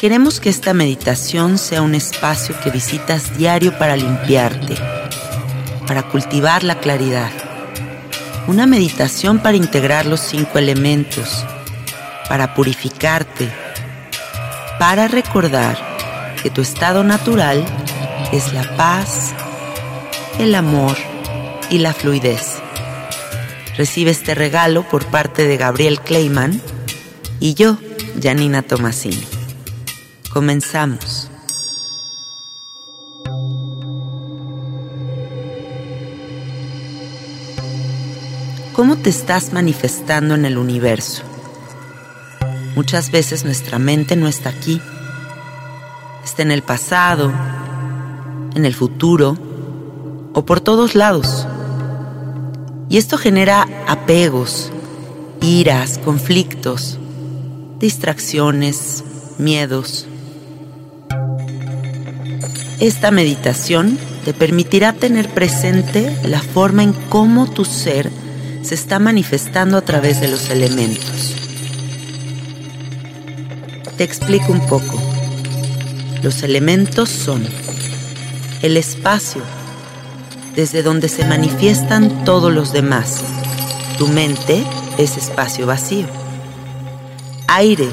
Queremos que esta meditación sea un espacio que visitas diario para limpiarte, para cultivar la claridad. Una meditación para integrar los cinco elementos, para purificarte, para recordar que tu estado natural es la paz, el amor y la fluidez. Recibe este regalo por parte de Gabriel Kleiman y yo, Janina Tomasini. Comenzamos. ¿Cómo te estás manifestando en el universo? Muchas veces nuestra mente no está aquí. Está en el pasado, en el futuro o por todos lados. Y esto genera apegos, iras, conflictos distracciones, miedos. Esta meditación te permitirá tener presente la forma en cómo tu ser se está manifestando a través de los elementos. Te explico un poco. Los elementos son el espacio, desde donde se manifiestan todos los demás. Tu mente es espacio vacío aire.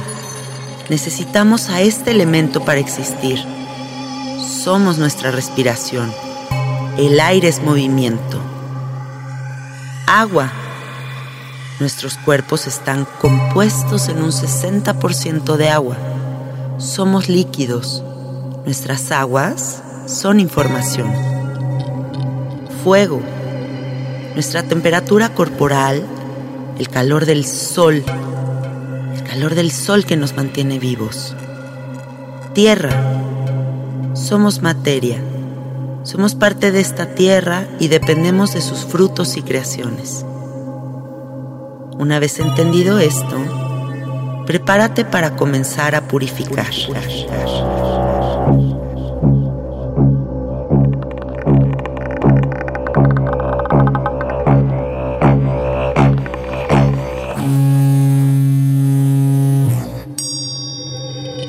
Necesitamos a este elemento para existir. Somos nuestra respiración. El aire es movimiento. Agua. Nuestros cuerpos están compuestos en un 60% de agua. Somos líquidos. Nuestras aguas son información. Fuego. Nuestra temperatura corporal, el calor del sol, calor del sol que nos mantiene vivos. Tierra. Somos materia. Somos parte de esta tierra y dependemos de sus frutos y creaciones. Una vez entendido esto, prepárate para comenzar a purificar.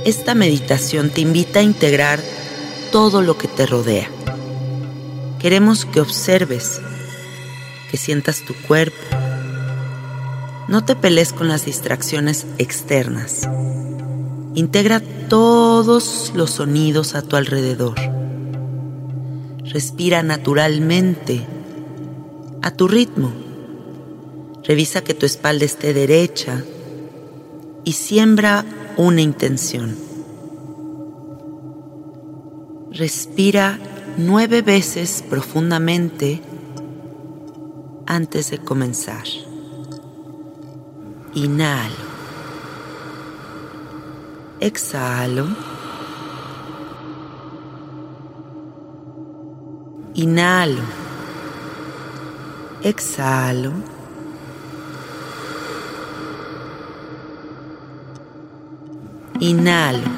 esta meditación te invita a integrar todo lo que te rodea. Queremos que observes, que sientas tu cuerpo. No te pelees con las distracciones externas. Integra todos los sonidos a tu alrededor. Respira naturalmente, a tu ritmo. Revisa que tu espalda esté derecha y siembra una intención. Respira nueve veces profundamente antes de comenzar. Inhalo. Exhalo. Inhalo. Exhalo. Inhalo.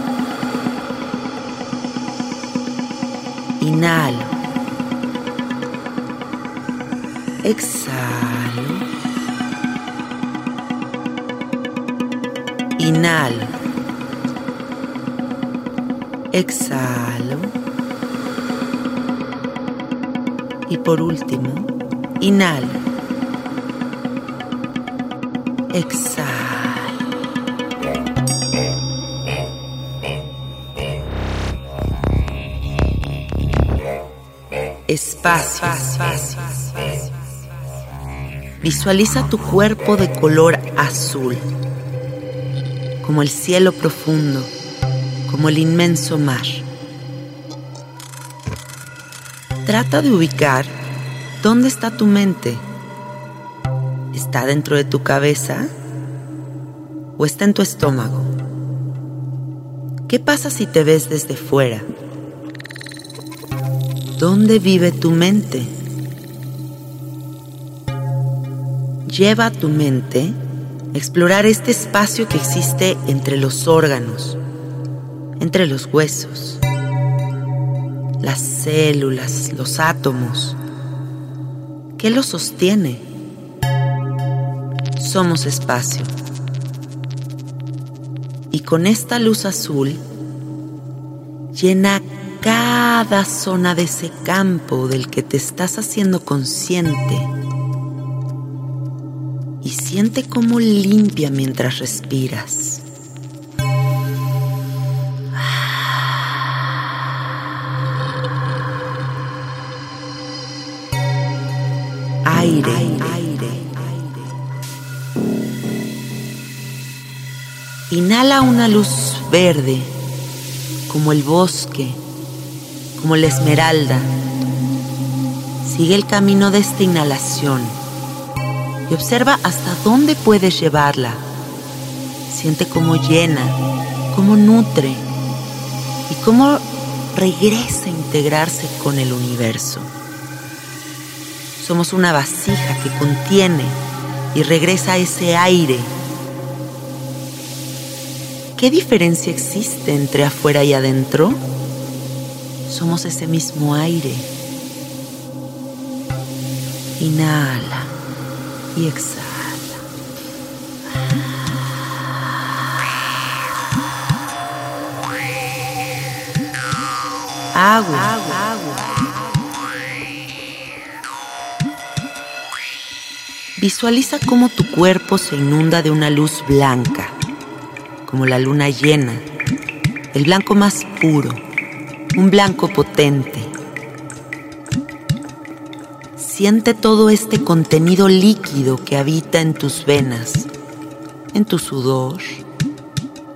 Inhalo. Exhalo. Inhalo. Exhalo. Y por último, inhalo. Exhalo. Espacio. Visualiza tu cuerpo de color azul, como el cielo profundo, como el inmenso mar. Trata de ubicar dónde está tu mente. ¿Está dentro de tu cabeza o está en tu estómago? ¿Qué pasa si te ves desde fuera? ¿Dónde vive tu mente? Lleva a tu mente a explorar este espacio que existe entre los órganos, entre los huesos, las células, los átomos. ¿Qué los sostiene? Somos espacio. Y con esta luz azul llena cada zona de ese campo del que te estás haciendo consciente. Y siente cómo limpia mientras respiras. Aire, aire. Inhala una luz verde, como el bosque, como la esmeralda. Sigue el camino de esta inhalación y observa hasta dónde puedes llevarla. Siente cómo llena, cómo nutre y cómo regresa a integrarse con el universo. Somos una vasija que contiene y regresa ese aire. ¿Qué diferencia existe entre afuera y adentro? Somos ese mismo aire. Inhala y exhala. Agua. Visualiza cómo tu cuerpo se inunda de una luz blanca, como la luna llena, el blanco más puro, un blanco potente. Siente todo este contenido líquido que habita en tus venas, en tu sudor,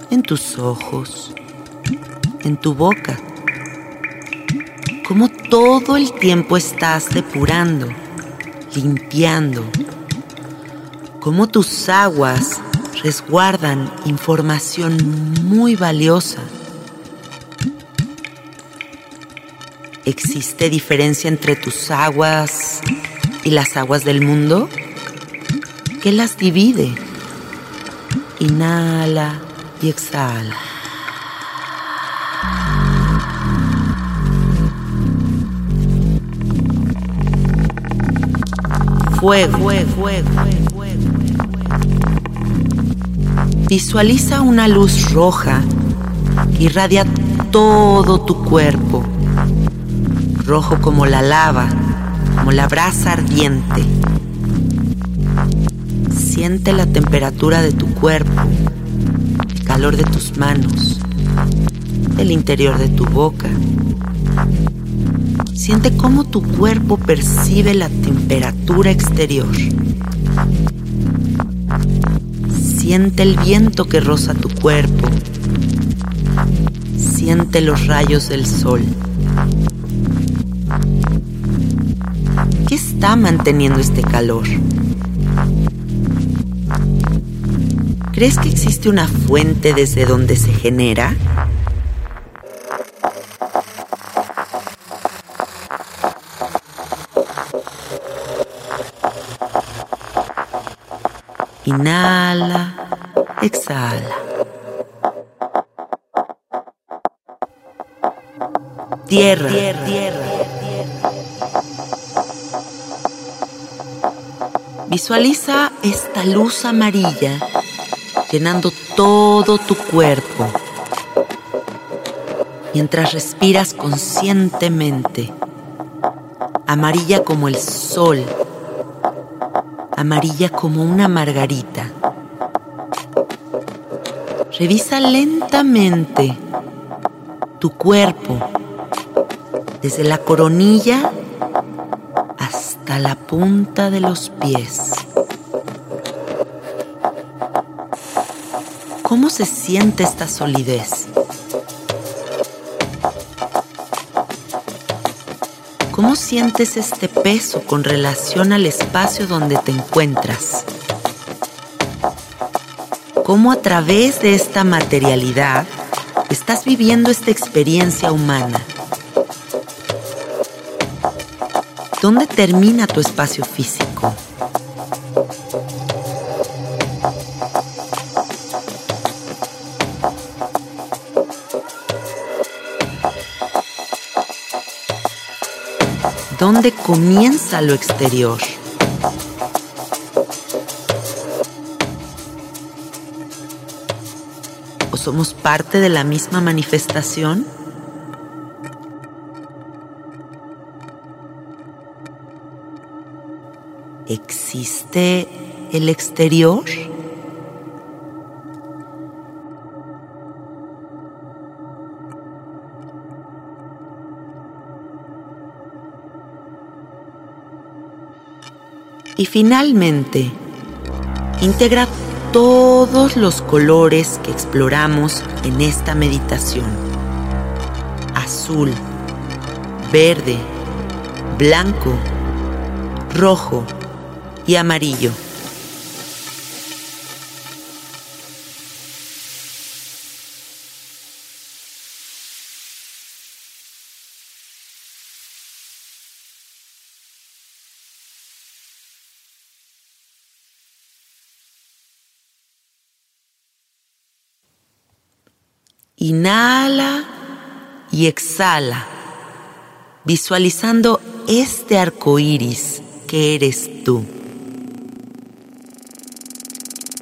en tus ojos, en tu boca. Como todo el tiempo estás depurando, limpiando. Como tus aguas resguardan información muy valiosa. ¿Existe diferencia entre tus aguas y las aguas del mundo? ¿Qué las divide? Inhala y exhala. Fuego, fuego, fuego. Visualiza una luz roja que irradia todo tu cuerpo, rojo como la lava, como la brasa ardiente. Siente la temperatura de tu cuerpo, el calor de tus manos, el interior de tu boca. Siente cómo tu cuerpo percibe la temperatura exterior. Siente el viento que roza tu cuerpo. Siente los rayos del sol. Está manteniendo este calor? ¿Crees que existe una fuente desde donde se genera? Inhala, exhala. Tierra, tierra, Visualiza esta luz amarilla llenando todo tu cuerpo mientras respiras conscientemente, amarilla como el sol amarilla como una margarita. Revisa lentamente tu cuerpo, desde la coronilla hasta la punta de los pies. ¿Cómo se siente esta solidez? ¿Cómo sientes este peso con relación al espacio donde te encuentras? ¿Cómo a través de esta materialidad estás viviendo esta experiencia humana? ¿Dónde termina tu espacio físico? ¿Dónde comienza lo exterior? ¿O somos parte de la misma manifestación? ¿Existe el exterior? Y finalmente, integra todos los colores que exploramos en esta meditación. Azul, verde, blanco, rojo y amarillo. Inhala y exhala, visualizando este arco iris que eres tú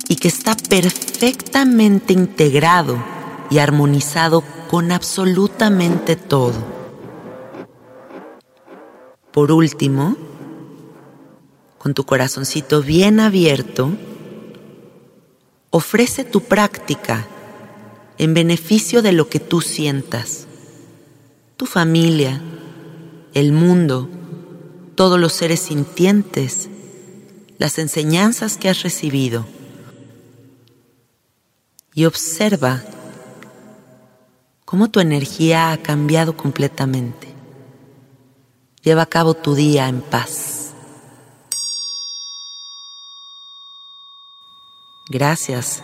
y que está perfectamente integrado y armonizado con absolutamente todo. Por último, con tu corazoncito bien abierto, ofrece tu práctica en beneficio de lo que tú sientas. Tu familia, el mundo, todos los seres sintientes, las enseñanzas que has recibido. Y observa cómo tu energía ha cambiado completamente. Lleva a cabo tu día en paz. Gracias.